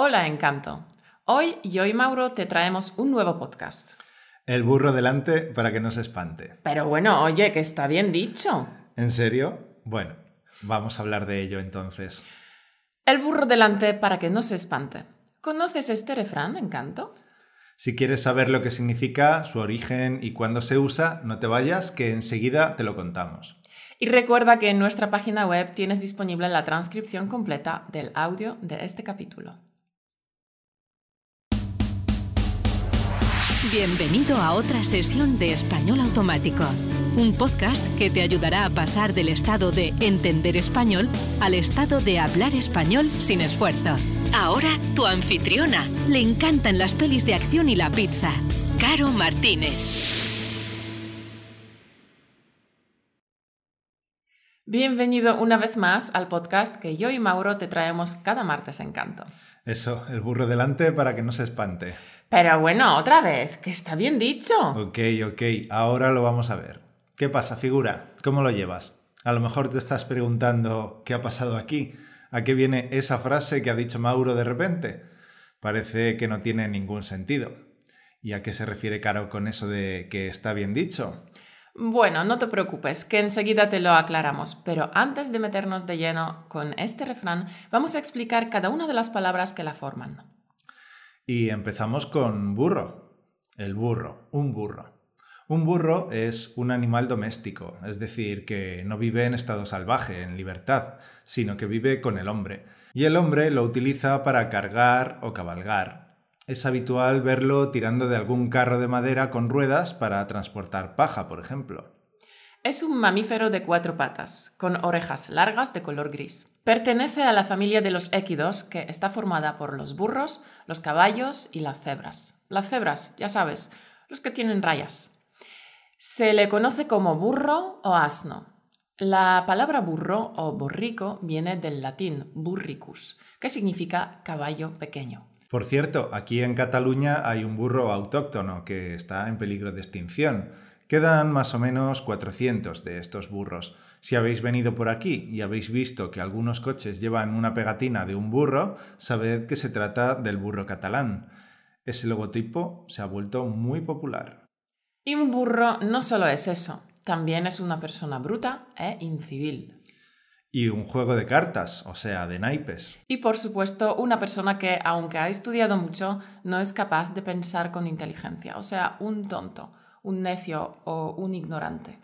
Hola, Encanto. Hoy yo y Mauro te traemos un nuevo podcast. El burro delante para que no se espante. Pero bueno, oye, que está bien dicho. ¿En serio? Bueno, vamos a hablar de ello entonces. El burro delante para que no se espante. ¿Conoces este refrán, Encanto? Si quieres saber lo que significa, su origen y cuándo se usa, no te vayas, que enseguida te lo contamos. Y recuerda que en nuestra página web tienes disponible la transcripción completa del audio de este capítulo. Bienvenido a otra sesión de Español Automático, un podcast que te ayudará a pasar del estado de entender español al estado de hablar español sin esfuerzo. Ahora tu anfitriona. Le encantan las pelis de acción y la pizza. Caro Martínez. Bienvenido una vez más al podcast que yo y Mauro te traemos cada martes en Canto. Eso, el burro delante para que no se espante. Pero bueno, otra vez, que está bien dicho. Ok, ok, ahora lo vamos a ver. ¿Qué pasa, figura? ¿Cómo lo llevas? A lo mejor te estás preguntando qué ha pasado aquí, a qué viene esa frase que ha dicho Mauro de repente. Parece que no tiene ningún sentido. ¿Y a qué se refiere Caro con eso de que está bien dicho? Bueno, no te preocupes, que enseguida te lo aclaramos, pero antes de meternos de lleno con este refrán, vamos a explicar cada una de las palabras que la forman. Y empezamos con burro. El burro, un burro. Un burro es un animal doméstico, es decir, que no vive en estado salvaje, en libertad, sino que vive con el hombre. Y el hombre lo utiliza para cargar o cabalgar. Es habitual verlo tirando de algún carro de madera con ruedas para transportar paja, por ejemplo. Es un mamífero de cuatro patas, con orejas largas de color gris. Pertenece a la familia de los équidos, que está formada por los burros, los caballos y las cebras. Las cebras, ya sabes, los que tienen rayas. Se le conoce como burro o asno. La palabra burro o borrico viene del latín burricus, que significa caballo pequeño. Por cierto, aquí en Cataluña hay un burro autóctono que está en peligro de extinción. Quedan más o menos 400 de estos burros. Si habéis venido por aquí y habéis visto que algunos coches llevan una pegatina de un burro, sabed que se trata del burro catalán. Ese logotipo se ha vuelto muy popular. Y un burro no solo es eso, también es una persona bruta e incivil. Y un juego de cartas, o sea, de naipes. Y por supuesto, una persona que, aunque ha estudiado mucho, no es capaz de pensar con inteligencia, o sea, un tonto un necio o un ignorante.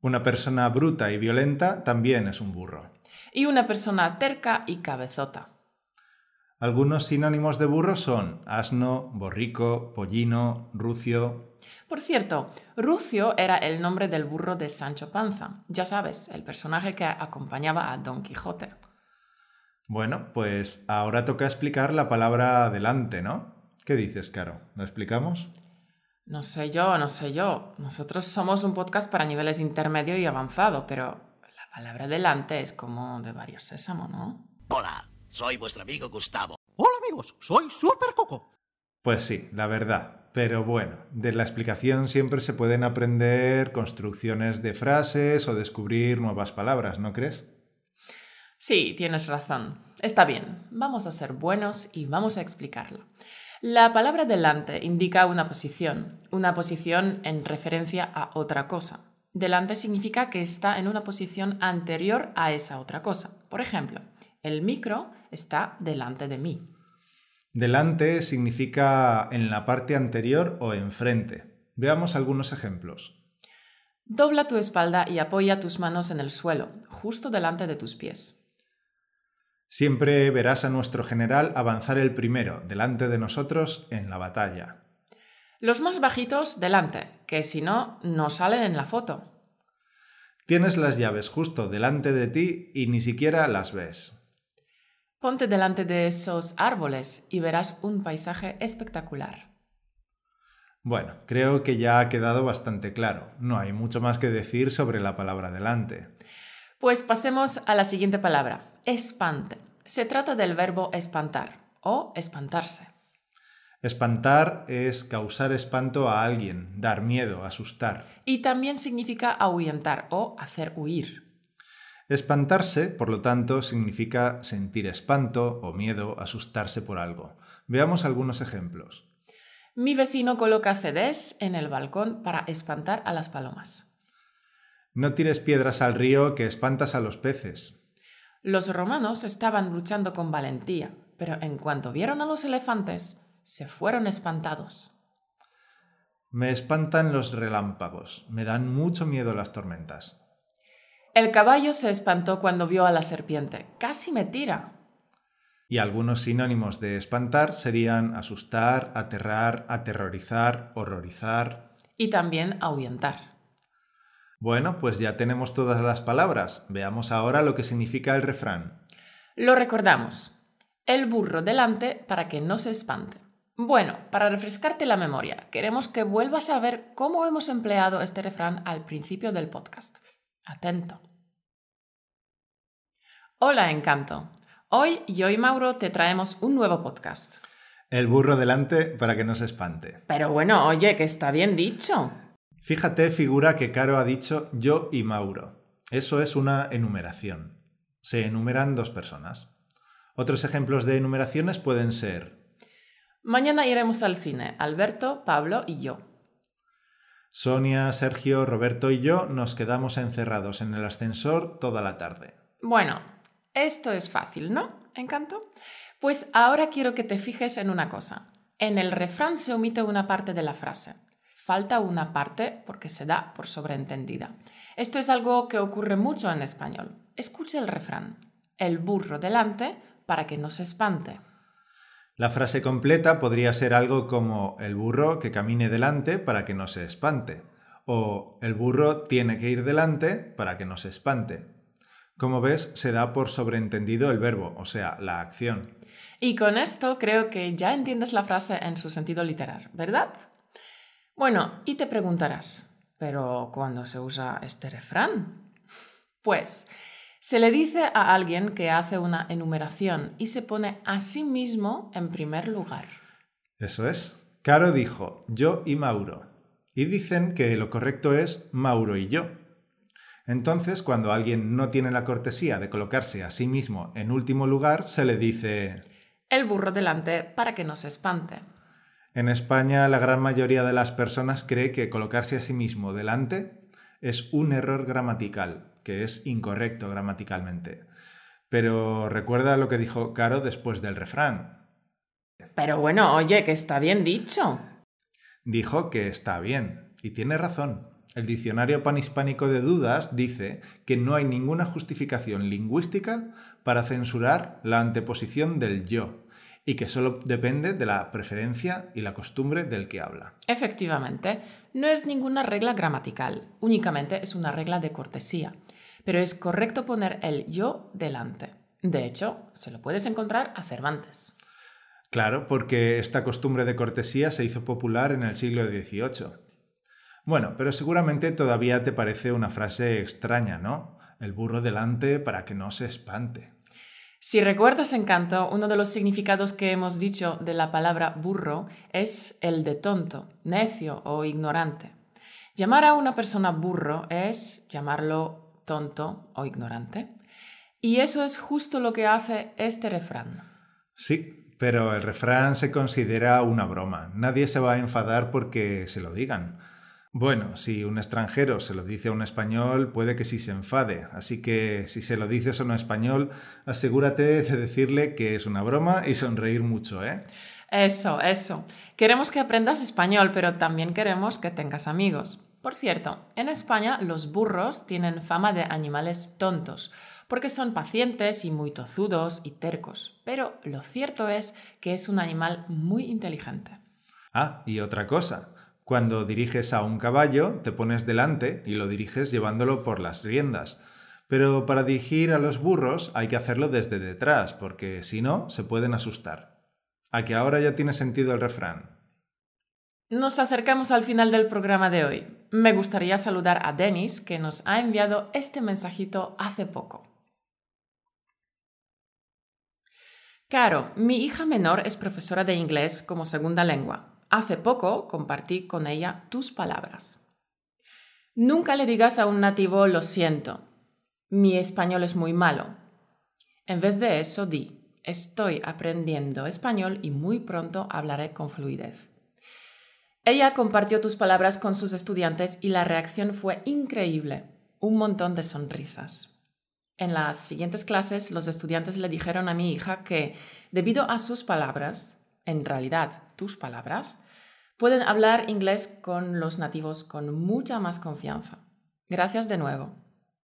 Una persona bruta y violenta también es un burro. Y una persona terca y cabezota. Algunos sinónimos de burro son asno, borrico, pollino, rucio. Por cierto, Rucio era el nombre del burro de Sancho Panza, ya sabes, el personaje que acompañaba a Don Quijote. Bueno, pues ahora toca explicar la palabra delante, ¿no? ¿Qué dices, Caro? ¿Lo explicamos? No sé yo, no sé yo. Nosotros somos un podcast para niveles intermedio y avanzado, pero la palabra delante es como de varios sésamo, ¿no? Hola, soy vuestro amigo Gustavo. Hola amigos, soy Super Coco. Pues sí, la verdad. Pero bueno, de la explicación siempre se pueden aprender construcciones de frases o descubrir nuevas palabras, ¿no crees? Sí, tienes razón. Está bien, vamos a ser buenos y vamos a explicarlo. La palabra delante indica una posición, una posición en referencia a otra cosa. Delante significa que está en una posición anterior a esa otra cosa. Por ejemplo, el micro está delante de mí. Delante significa en la parte anterior o enfrente. Veamos algunos ejemplos. Dobla tu espalda y apoya tus manos en el suelo, justo delante de tus pies. Siempre verás a nuestro general avanzar el primero, delante de nosotros, en la batalla. Los más bajitos, delante, que si no, no salen en la foto. Tienes las llaves justo delante de ti y ni siquiera las ves. Ponte delante de esos árboles y verás un paisaje espectacular. Bueno, creo que ya ha quedado bastante claro. No hay mucho más que decir sobre la palabra delante. Pues pasemos a la siguiente palabra, espante. Se trata del verbo espantar o espantarse. Espantar es causar espanto a alguien, dar miedo, asustar. Y también significa ahuyentar o hacer huir. Espantarse, por lo tanto, significa sentir espanto o miedo, asustarse por algo. Veamos algunos ejemplos. Mi vecino coloca CDs en el balcón para espantar a las palomas. No tires piedras al río que espantas a los peces. Los romanos estaban luchando con valentía, pero en cuanto vieron a los elefantes, se fueron espantados. Me espantan los relámpagos, me dan mucho miedo las tormentas. El caballo se espantó cuando vio a la serpiente. Casi me tira. Y algunos sinónimos de espantar serían asustar, aterrar, aterrorizar, horrorizar. Y también ahuyentar. Bueno, pues ya tenemos todas las palabras. Veamos ahora lo que significa el refrán. Lo recordamos. El burro delante para que no se espante. Bueno, para refrescarte la memoria, queremos que vuelvas a ver cómo hemos empleado este refrán al principio del podcast. Atento. Hola, Encanto. Hoy yo y Mauro te traemos un nuevo podcast. El burro delante para que no se espante. Pero bueno, oye, que está bien dicho. Fíjate, figura que Caro ha dicho yo y Mauro. Eso es una enumeración. Se enumeran dos personas. Otros ejemplos de enumeraciones pueden ser Mañana iremos al cine, Alberto, Pablo y yo. Sonia, Sergio, Roberto y yo nos quedamos encerrados en el ascensor toda la tarde. Bueno, esto es fácil, ¿no? ¿Encanto? Pues ahora quiero que te fijes en una cosa. En el refrán se omite una parte de la frase. Falta una parte porque se da por sobreentendida. Esto es algo que ocurre mucho en español. Escuche el refrán. El burro delante para que no se espante. La frase completa podría ser algo como el burro que camine delante para que no se espante o el burro tiene que ir delante para que no se espante. Como ves, se da por sobreentendido el verbo, o sea, la acción. Y con esto creo que ya entiendes la frase en su sentido literal, ¿verdad? Bueno, y te preguntarás, ¿pero cuándo se usa este refrán? Pues se le dice a alguien que hace una enumeración y se pone a sí mismo en primer lugar. Eso es. Caro dijo yo y Mauro. Y dicen que lo correcto es Mauro y yo. Entonces, cuando alguien no tiene la cortesía de colocarse a sí mismo en último lugar, se le dice el burro delante para que no se espante. En España, la gran mayoría de las personas cree que colocarse a sí mismo delante es un error gramatical que es incorrecto gramaticalmente. Pero recuerda lo que dijo Caro después del refrán. Pero bueno, oye, que está bien dicho. Dijo que está bien, y tiene razón. El diccionario panhispánico de dudas dice que no hay ninguna justificación lingüística para censurar la anteposición del yo, y que solo depende de la preferencia y la costumbre del que habla. Efectivamente, no es ninguna regla gramatical, únicamente es una regla de cortesía pero es correcto poner el yo delante. De hecho, se lo puedes encontrar a Cervantes. Claro, porque esta costumbre de cortesía se hizo popular en el siglo XVIII. Bueno, pero seguramente todavía te parece una frase extraña, ¿no? El burro delante para que no se espante. Si recuerdas, Encanto, uno de los significados que hemos dicho de la palabra burro es el de tonto, necio o ignorante. Llamar a una persona burro es llamarlo tonto o ignorante. Y eso es justo lo que hace este refrán. Sí, pero el refrán se considera una broma. Nadie se va a enfadar porque se lo digan. Bueno, si un extranjero se lo dice a un español, puede que sí se enfade. Así que si se lo dices a un español, asegúrate de decirle que es una broma y sonreír mucho, ¿eh? Eso, eso. Queremos que aprendas español, pero también queremos que tengas amigos. Por cierto, en España los burros tienen fama de animales tontos, porque son pacientes y muy tozudos y tercos, pero lo cierto es que es un animal muy inteligente. Ah, y otra cosa, cuando diriges a un caballo, te pones delante y lo diriges llevándolo por las riendas. Pero para dirigir a los burros hay que hacerlo desde detrás, porque si no, se pueden asustar. A que ahora ya tiene sentido el refrán. Nos acercamos al final del programa de hoy. Me gustaría saludar a Denis, que nos ha enviado este mensajito hace poco. Caro, mi hija menor es profesora de inglés como segunda lengua. Hace poco compartí con ella tus palabras. Nunca le digas a un nativo lo siento. mi español es muy malo. En vez de eso, di, estoy aprendiendo español y muy pronto hablaré con fluidez. Ella compartió tus palabras con sus estudiantes y la reacción fue increíble, un montón de sonrisas. En las siguientes clases, los estudiantes le dijeron a mi hija que, debido a sus palabras, en realidad tus palabras, pueden hablar inglés con los nativos con mucha más confianza. Gracias de nuevo.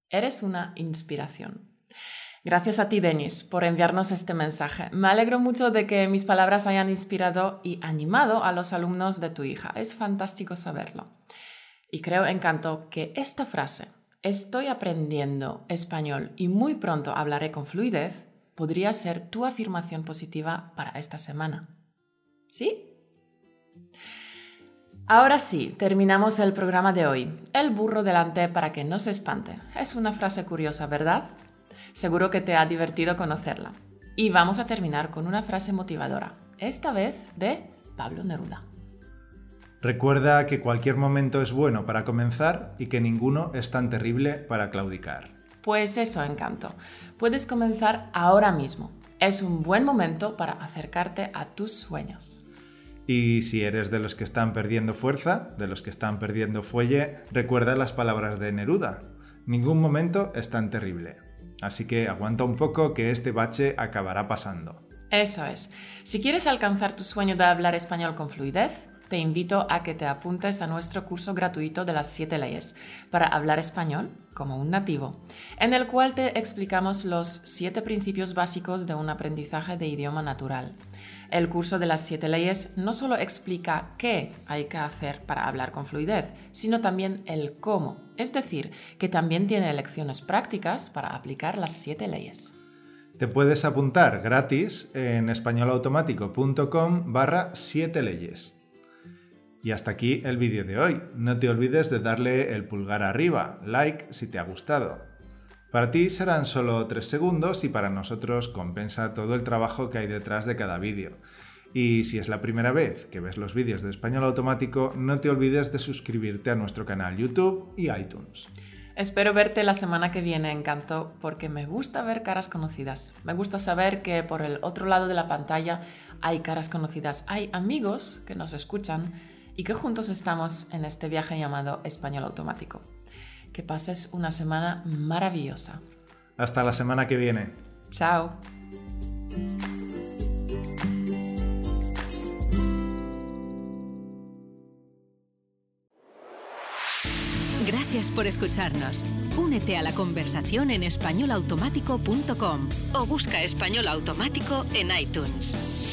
Eres una inspiración. Gracias a ti, Denis, por enviarnos este mensaje. Me alegro mucho de que mis palabras hayan inspirado y animado a los alumnos de tu hija. Es fantástico saberlo. Y creo, encanto, que esta frase, estoy aprendiendo español y muy pronto hablaré con fluidez, podría ser tu afirmación positiva para esta semana. ¿Sí? Ahora sí, terminamos el programa de hoy. El burro delante para que no se espante. Es una frase curiosa, ¿verdad? Seguro que te ha divertido conocerla. Y vamos a terminar con una frase motivadora, esta vez de Pablo Neruda. Recuerda que cualquier momento es bueno para comenzar y que ninguno es tan terrible para claudicar. Pues eso, encanto. Puedes comenzar ahora mismo. Es un buen momento para acercarte a tus sueños. Y si eres de los que están perdiendo fuerza, de los que están perdiendo fuelle, recuerda las palabras de Neruda. Ningún momento es tan terrible. Así que aguanta un poco que este bache acabará pasando. Eso es. Si quieres alcanzar tu sueño de hablar español con fluidez, te invito a que te apuntes a nuestro curso gratuito de las 7 leyes para hablar español como un nativo, en el cual te explicamos los 7 principios básicos de un aprendizaje de idioma natural. El curso de las siete leyes no solo explica qué hay que hacer para hablar con fluidez, sino también el cómo, es decir, que también tiene lecciones prácticas para aplicar las siete leyes. Te puedes apuntar gratis en españolautomático.com barra 7 leyes. Y hasta aquí el vídeo de hoy. No te olvides de darle el pulgar arriba, like si te ha gustado. Para ti serán solo 3 segundos y para nosotros compensa todo el trabajo que hay detrás de cada vídeo. Y si es la primera vez que ves los vídeos de español automático, no te olvides de suscribirte a nuestro canal YouTube y iTunes. Espero verte la semana que viene, encanto, porque me gusta ver caras conocidas. Me gusta saber que por el otro lado de la pantalla hay caras conocidas, hay amigos que nos escuchan y que juntos estamos en este viaje llamado español automático. Que pases una semana maravillosa. Hasta la semana que viene. Chao. Gracias por escucharnos. Únete a la conversación en españolautomático.com o busca español automático en iTunes.